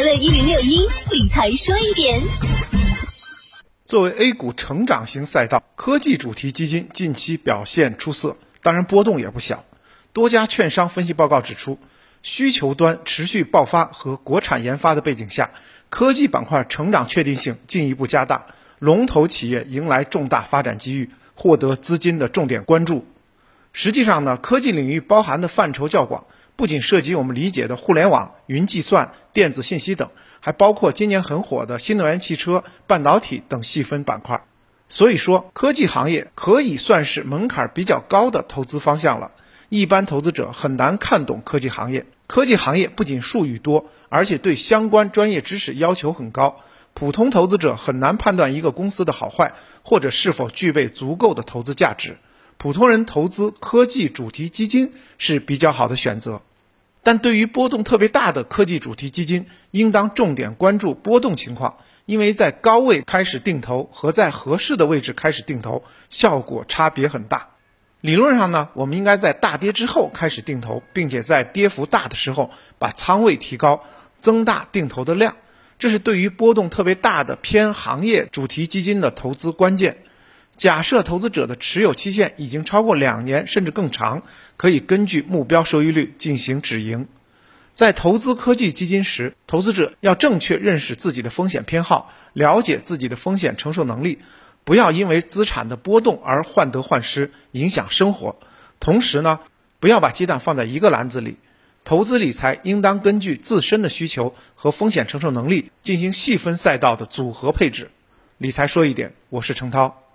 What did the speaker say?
快乐一零六一理财说一点。作为 A 股成长型赛道，科技主题基金近期表现出色，当然波动也不小。多家券商分析报告指出，需求端持续爆发和国产研发的背景下，科技板块成长确定性进一步加大，龙头企业迎来重大发展机遇，获得资金的重点关注。实际上呢，科技领域包含的范畴较广，不仅涉及我们理解的互联网、云计算、电子信息等，还包括今年很火的新能源汽车、半导体等细分板块。所以说，科技行业可以算是门槛比较高的投资方向了。一般投资者很难看懂科技行业。科技行业不仅术语多，而且对相关专业知识要求很高，普通投资者很难判断一个公司的好坏，或者是否具备足够的投资价值。普通人投资科技主题基金是比较好的选择，但对于波动特别大的科技主题基金，应当重点关注波动情况，因为在高位开始定投和在合适的位置开始定投，效果差别很大。理论上呢，我们应该在大跌之后开始定投，并且在跌幅大的时候把仓位提高，增大定投的量，这是对于波动特别大的偏行业主题基金的投资关键。假设投资者的持有期限已经超过两年甚至更长，可以根据目标收益率进行止盈。在投资科技基金时，投资者要正确认识自己的风险偏好，了解自己的风险承受能力，不要因为资产的波动而患得患失，影响生活。同时呢，不要把鸡蛋放在一个篮子里。投资理财应当根据自身的需求和风险承受能力进行细分赛道的组合配置。理财说一点，我是程涛。